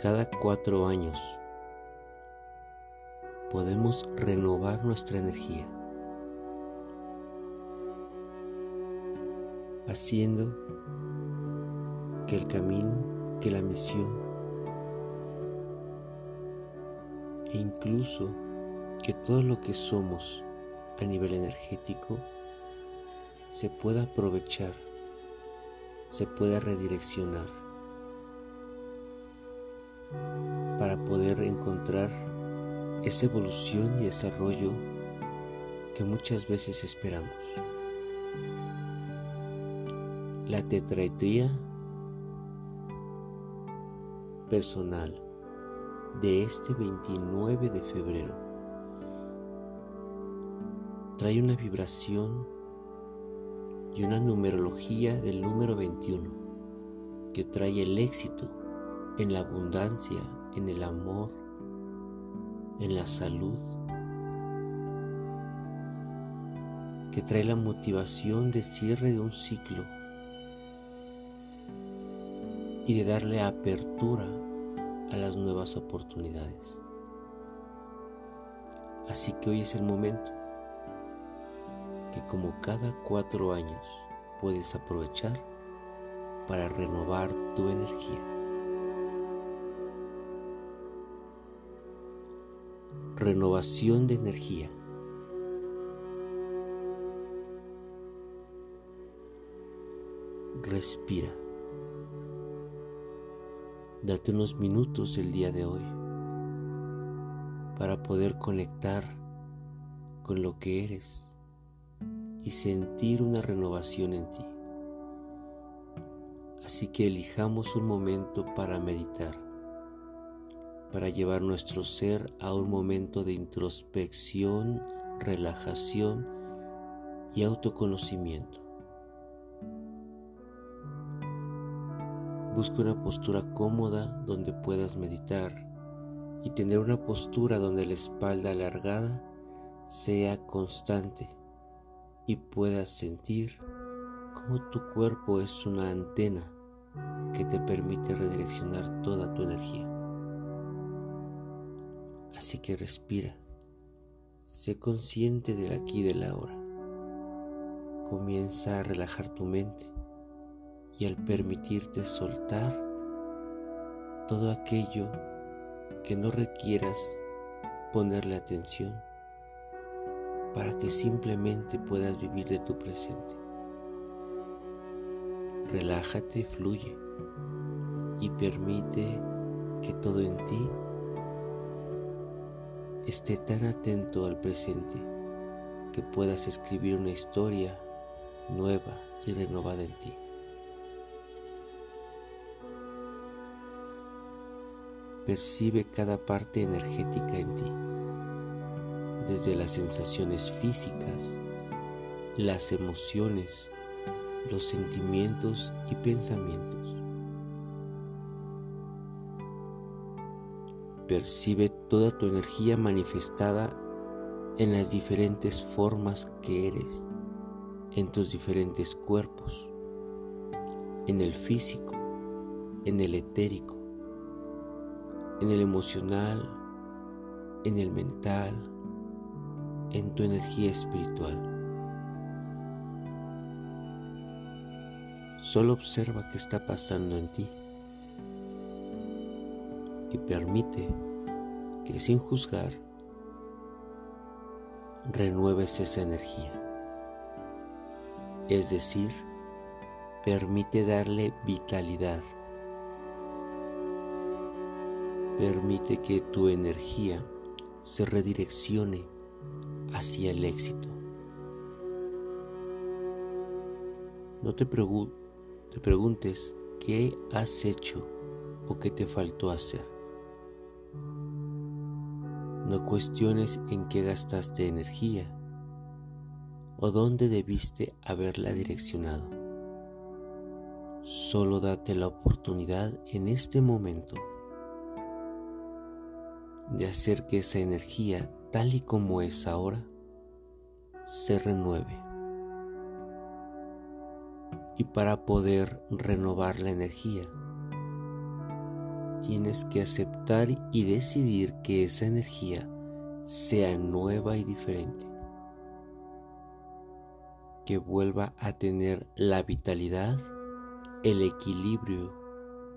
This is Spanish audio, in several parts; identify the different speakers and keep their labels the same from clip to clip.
Speaker 1: Cada cuatro años podemos renovar nuestra energía, haciendo que el camino, que la misión e incluso que todo lo que somos a nivel energético se pueda aprovechar, se pueda redireccionar para poder encontrar esa evolución y desarrollo que muchas veces esperamos. La tetraetría personal de este 29 de febrero trae una vibración y una numerología del número 21 que trae el éxito en la abundancia, en el amor, en la salud, que trae la motivación de cierre de un ciclo y de darle apertura a las nuevas oportunidades. Así que hoy es el momento que como cada cuatro años puedes aprovechar para renovar tu energía. Renovación de energía. Respira. Date unos minutos el día de hoy para poder conectar con lo que eres y sentir una renovación en ti. Así que elijamos un momento para meditar, para llevar nuestro ser a un momento de introspección, relajación y autoconocimiento. Busca una postura cómoda donde puedas meditar y tener una postura donde la espalda alargada sea constante y puedas sentir cómo tu cuerpo es una antena que te permite redireccionar toda tu energía. Así que respira, sé consciente del aquí y del ahora. Comienza a relajar tu mente y al permitirte soltar todo aquello que no requieras ponerle atención para que simplemente puedas vivir de tu presente. Relájate, fluye y permite que todo en ti esté tan atento al presente que puedas escribir una historia nueva y renovada en ti. percibe cada parte energética en ti, desde las sensaciones físicas, las emociones, los sentimientos y pensamientos. Percibe toda tu energía manifestada en las diferentes formas que eres, en tus diferentes cuerpos, en el físico, en el etérico, en el emocional, en el mental, en tu energía espiritual. Solo observa qué está pasando en ti y permite que sin juzgar renueves esa energía. Es decir, permite darle vitalidad Permite que tu energía se redireccione hacia el éxito. No te, te preguntes qué has hecho o qué te faltó hacer. No cuestiones en qué gastaste energía o dónde debiste haberla direccionado. Solo date la oportunidad en este momento de hacer que esa energía, tal y como es ahora, se renueve. Y para poder renovar la energía, tienes que aceptar y decidir que esa energía sea nueva y diferente, que vuelva a tener la vitalidad, el equilibrio,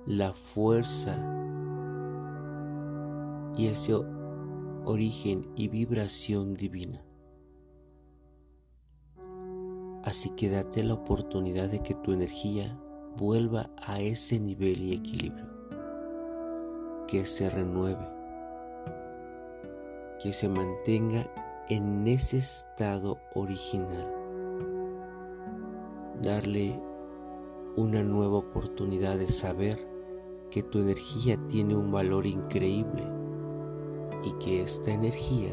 Speaker 1: la fuerza y ese origen y vibración divina. Así que date la oportunidad de que tu energía vuelva a ese nivel y equilibrio, que se renueve, que se mantenga en ese estado original, darle una nueva oportunidad de saber que tu energía tiene un valor increíble y que esta energía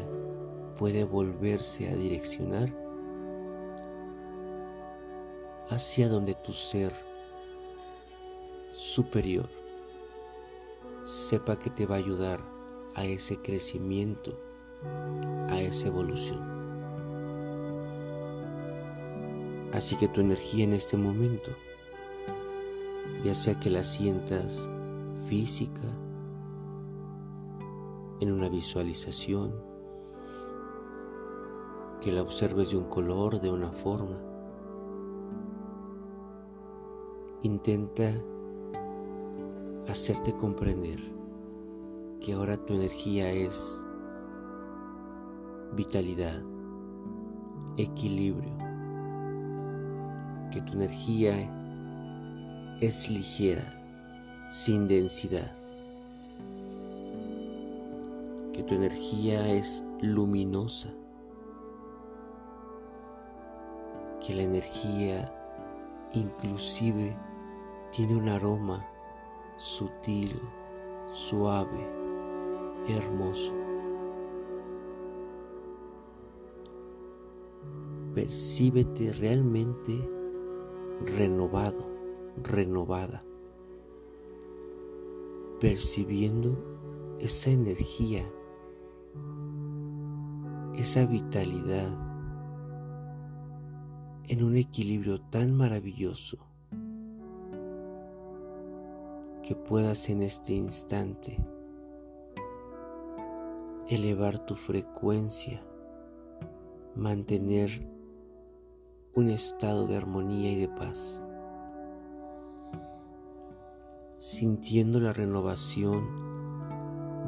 Speaker 1: puede volverse a direccionar hacia donde tu ser superior sepa que te va a ayudar a ese crecimiento, a esa evolución. Así que tu energía en este momento, ya sea que la sientas física, en una visualización, que la observes de un color, de una forma, Intenta hacerte comprender que ahora tu energía es vitalidad, equilibrio, que tu energía es ligera, sin densidad, que tu energía es luminosa, que la energía inclusive tiene un aroma sutil, suave, hermoso. Percíbete realmente renovado, renovada, percibiendo esa energía, esa vitalidad en un equilibrio tan maravilloso que puedas en este instante elevar tu frecuencia, mantener un estado de armonía y de paz, sintiendo la renovación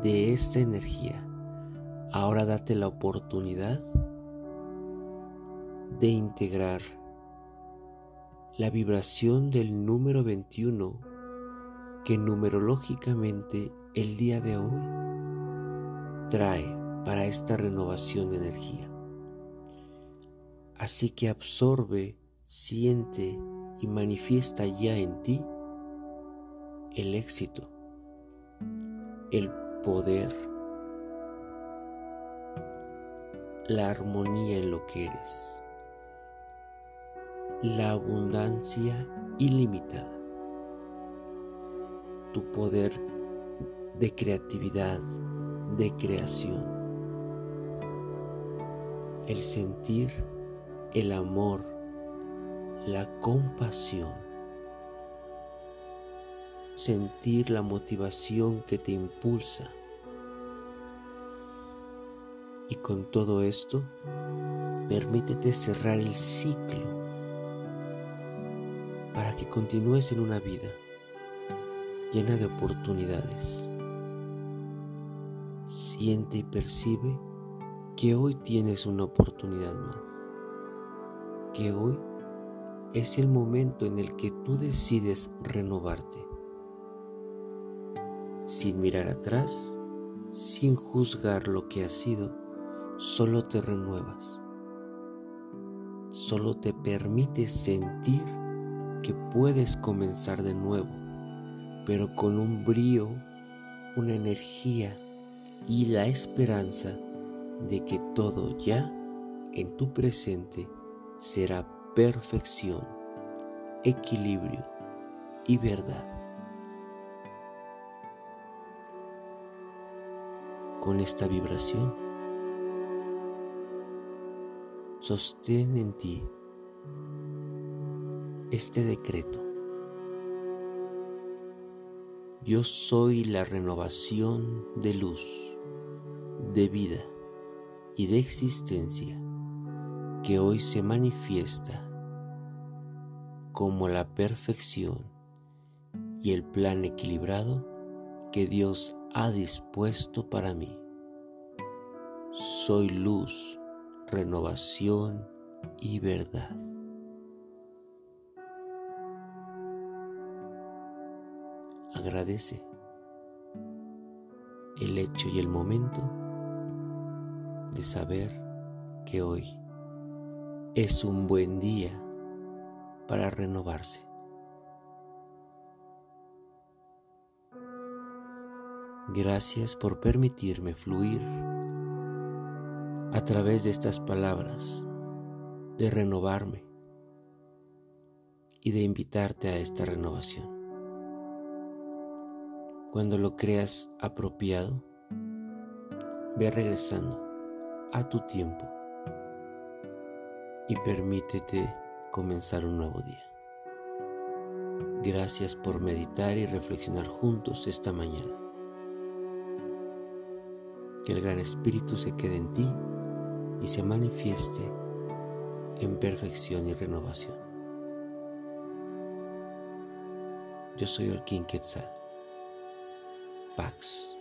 Speaker 1: de esta energía. Ahora date la oportunidad de integrar la vibración del número 21 que numerológicamente el día de hoy trae para esta renovación de energía. Así que absorbe, siente y manifiesta ya en ti el éxito, el poder, la armonía en lo que eres, la abundancia ilimitada tu poder de creatividad, de creación. El sentir el amor, la compasión, sentir la motivación que te impulsa. Y con todo esto, permítete cerrar el ciclo para que continúes en una vida llena de oportunidades. Siente y percibe que hoy tienes una oportunidad más, que hoy es el momento en el que tú decides renovarte, sin mirar atrás, sin juzgar lo que has sido, solo te renuevas, solo te permites sentir que puedes comenzar de nuevo pero con un brío, una energía y la esperanza de que todo ya en tu presente será perfección, equilibrio y verdad. Con esta vibración, sostén en ti este decreto Yo soy la renovación de luz, de vida y de existencia que hoy se manifiesta como la perfección y el plan equilibrado que Dios ha dispuesto para mí. Soy luz, renovación y verdad. Agradece el hecho y el momento de saber que hoy es un buen día para renovarse. Gracias por permitirme fluir a través de estas palabras, de renovarme y de invitarte a esta renovación. Cuando lo creas apropiado, ve regresando a tu tiempo y permítete comenzar un nuevo día. Gracias por meditar y reflexionar juntos esta mañana. Que el Gran Espíritu se quede en ti y se manifieste en perfección y renovación. Yo soy King Quetzal. bucks.